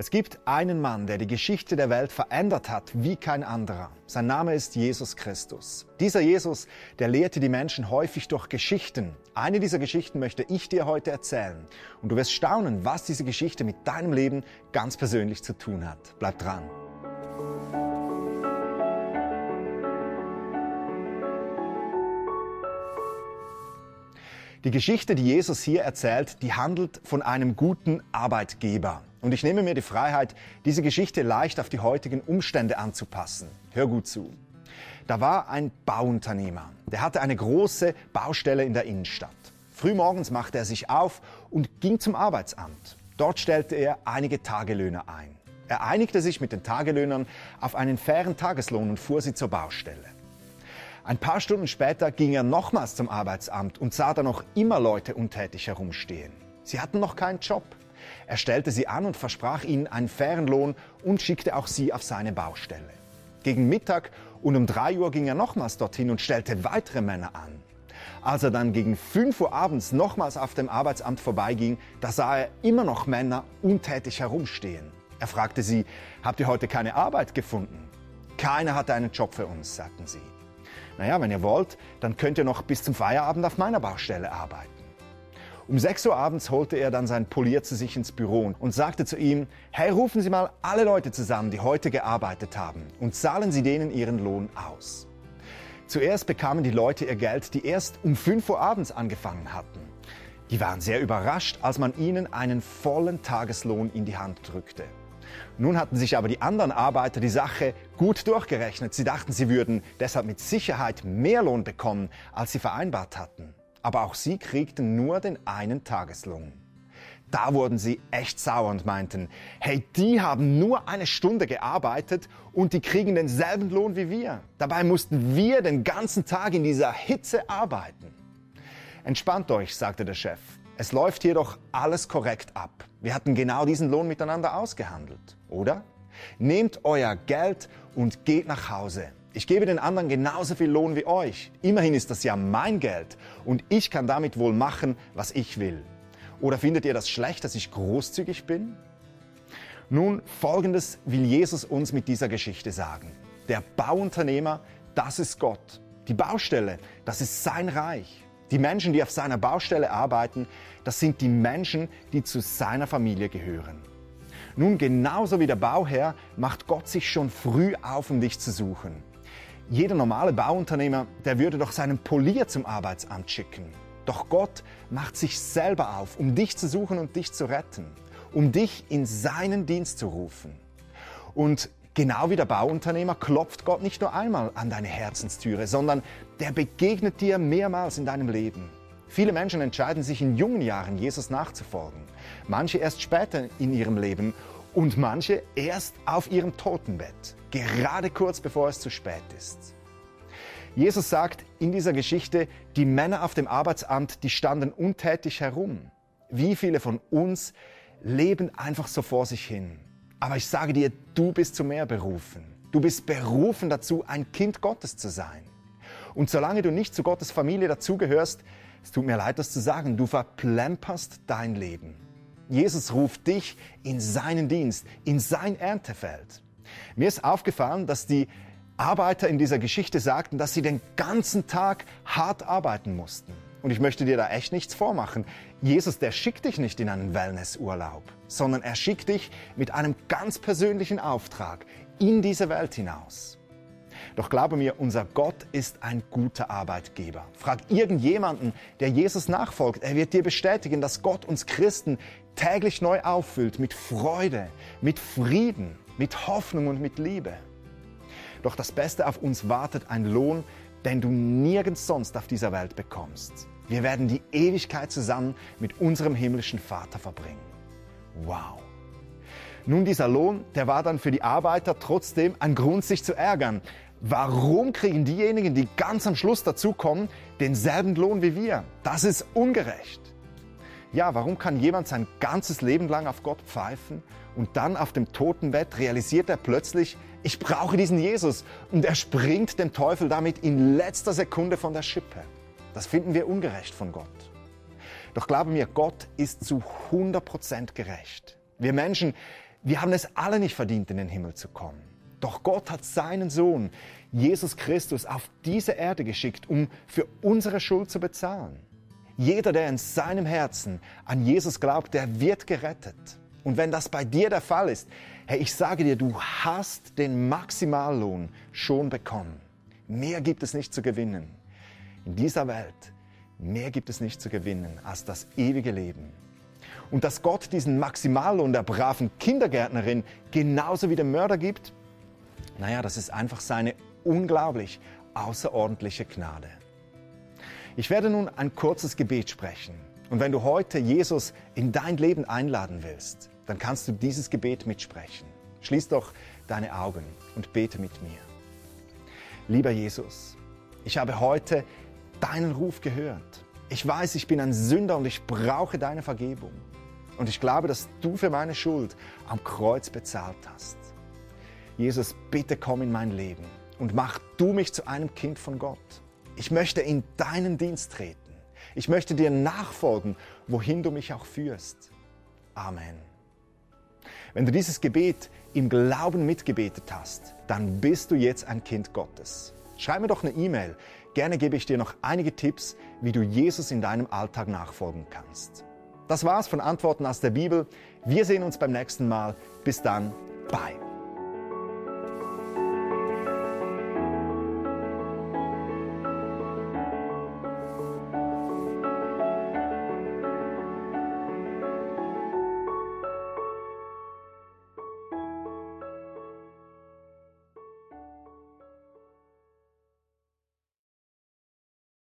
Es gibt einen Mann, der die Geschichte der Welt verändert hat wie kein anderer. Sein Name ist Jesus Christus. Dieser Jesus, der lehrte die Menschen häufig durch Geschichten. Eine dieser Geschichten möchte ich dir heute erzählen. Und du wirst staunen, was diese Geschichte mit deinem Leben ganz persönlich zu tun hat. Bleib dran. Die Geschichte, die Jesus hier erzählt, die handelt von einem guten Arbeitgeber. Und ich nehme mir die Freiheit, diese Geschichte leicht auf die heutigen Umstände anzupassen. Hör gut zu. Da war ein Bauunternehmer. Der hatte eine große Baustelle in der Innenstadt. Frühmorgens machte er sich auf und ging zum Arbeitsamt. Dort stellte er einige Tagelöhner ein. Er einigte sich mit den Tagelöhnern auf einen fairen Tageslohn und fuhr sie zur Baustelle. Ein paar Stunden später ging er nochmals zum Arbeitsamt und sah da noch immer Leute untätig herumstehen. Sie hatten noch keinen Job. Er stellte sie an und versprach ihnen einen fairen Lohn und schickte auch sie auf seine Baustelle. Gegen Mittag und um drei Uhr ging er nochmals dorthin und stellte weitere Männer an. Als er dann gegen 5 Uhr abends nochmals auf dem Arbeitsamt vorbeiging, da sah er immer noch Männer untätig herumstehen. Er fragte sie, habt ihr heute keine Arbeit gefunden? Keiner hatte einen Job für uns, sagten sie. Naja, wenn ihr wollt, dann könnt ihr noch bis zum Feierabend auf meiner Baustelle arbeiten. Um 6 Uhr abends holte er dann sein Polier zu sich ins Büro und sagte zu ihm, hey, rufen Sie mal alle Leute zusammen, die heute gearbeitet haben und zahlen Sie denen ihren Lohn aus. Zuerst bekamen die Leute ihr Geld, die erst um 5 Uhr abends angefangen hatten. Die waren sehr überrascht, als man ihnen einen vollen Tageslohn in die Hand drückte. Nun hatten sich aber die anderen Arbeiter die Sache gut durchgerechnet. Sie dachten, sie würden deshalb mit Sicherheit mehr Lohn bekommen, als sie vereinbart hatten. Aber auch sie kriegten nur den einen Tageslohn. Da wurden sie echt sauer und meinten, hey, die haben nur eine Stunde gearbeitet und die kriegen denselben Lohn wie wir. Dabei mussten wir den ganzen Tag in dieser Hitze arbeiten. Entspannt euch, sagte der Chef. Es läuft hier doch alles korrekt ab. Wir hatten genau diesen Lohn miteinander ausgehandelt, oder? Nehmt euer Geld und geht nach Hause. Ich gebe den anderen genauso viel Lohn wie euch. Immerhin ist das ja mein Geld und ich kann damit wohl machen, was ich will. Oder findet ihr das schlecht, dass ich großzügig bin? Nun, Folgendes will Jesus uns mit dieser Geschichte sagen. Der Bauunternehmer, das ist Gott. Die Baustelle, das ist sein Reich. Die Menschen, die auf seiner Baustelle arbeiten, das sind die Menschen, die zu seiner Familie gehören. Nun, genauso wie der Bauherr macht Gott sich schon früh auf, um dich zu suchen. Jeder normale Bauunternehmer, der würde doch seinen Polier zum Arbeitsamt schicken. Doch Gott macht sich selber auf, um dich zu suchen und dich zu retten, um dich in seinen Dienst zu rufen. Und Genau wie der Bauunternehmer klopft Gott nicht nur einmal an deine Herzenstüre, sondern der begegnet dir mehrmals in deinem Leben. Viele Menschen entscheiden sich in jungen Jahren, Jesus nachzufolgen. Manche erst später in ihrem Leben und manche erst auf ihrem Totenbett, gerade kurz bevor es zu spät ist. Jesus sagt in dieser Geschichte, die Männer auf dem Arbeitsamt, die standen untätig herum. Wie viele von uns leben einfach so vor sich hin? Aber ich sage dir, du bist zu mehr berufen. Du bist berufen dazu, ein Kind Gottes zu sein. Und solange du nicht zu Gottes Familie dazugehörst, es tut mir leid, das zu sagen, du verplemperst dein Leben. Jesus ruft dich in seinen Dienst, in sein Erntefeld. Mir ist aufgefallen, dass die Arbeiter in dieser Geschichte sagten, dass sie den ganzen Tag hart arbeiten mussten. Und ich möchte dir da echt nichts vormachen. Jesus, der schickt dich nicht in einen Wellnessurlaub, sondern er schickt dich mit einem ganz persönlichen Auftrag in diese Welt hinaus. Doch glaube mir, unser Gott ist ein guter Arbeitgeber. Frag irgendjemanden, der Jesus nachfolgt. Er wird dir bestätigen, dass Gott uns Christen täglich neu auffüllt mit Freude, mit Frieden, mit Hoffnung und mit Liebe. Doch das Beste auf uns wartet ein Lohn, den du nirgends sonst auf dieser Welt bekommst. Wir werden die Ewigkeit zusammen mit unserem himmlischen Vater verbringen. Wow. Nun, dieser Lohn, der war dann für die Arbeiter trotzdem ein Grund, sich zu ärgern. Warum kriegen diejenigen, die ganz am Schluss dazukommen, denselben Lohn wie wir? Das ist ungerecht. Ja, warum kann jemand sein ganzes Leben lang auf Gott pfeifen und dann auf dem Totenbett realisiert er plötzlich, ich brauche diesen Jesus und er springt dem Teufel damit in letzter Sekunde von der Schippe? Das finden wir ungerecht von Gott. Doch glaube mir, Gott ist zu 100% gerecht. Wir Menschen, Wir haben es alle nicht verdient, in den Himmel zu kommen. Doch Gott hat seinen Sohn, Jesus Christus, auf diese Erde geschickt, um für unsere Schuld zu bezahlen. Jeder, der in seinem Herzen an Jesus glaubt, der wird gerettet. Und wenn das bei dir der Fall ist, hey, ich sage dir, du hast den Maximallohn schon bekommen. Mehr gibt es nicht zu gewinnen. In dieser Welt, mehr gibt es nicht zu gewinnen als das ewige Leben. Und dass Gott diesen Maximallohn der braven Kindergärtnerin genauso wie dem Mörder gibt, naja, das ist einfach seine unglaublich außerordentliche Gnade. Ich werde nun ein kurzes Gebet sprechen. Und wenn du heute Jesus in dein Leben einladen willst, dann kannst du dieses Gebet mitsprechen. Schließ doch deine Augen und bete mit mir. Lieber Jesus, ich habe heute deinen Ruf gehört. Ich weiß, ich bin ein Sünder und ich brauche deine Vergebung. Und ich glaube, dass du für meine Schuld am Kreuz bezahlt hast. Jesus, bitte komm in mein Leben und mach du mich zu einem Kind von Gott. Ich möchte in deinen Dienst treten. Ich möchte dir nachfolgen, wohin du mich auch führst. Amen. Wenn du dieses Gebet im Glauben mitgebetet hast, dann bist du jetzt ein Kind Gottes. Schreib mir doch eine E-Mail. Gerne gebe ich dir noch einige Tipps, wie du Jesus in deinem Alltag nachfolgen kannst. Das war's von Antworten aus der Bibel. Wir sehen uns beim nächsten Mal. Bis dann. Bye.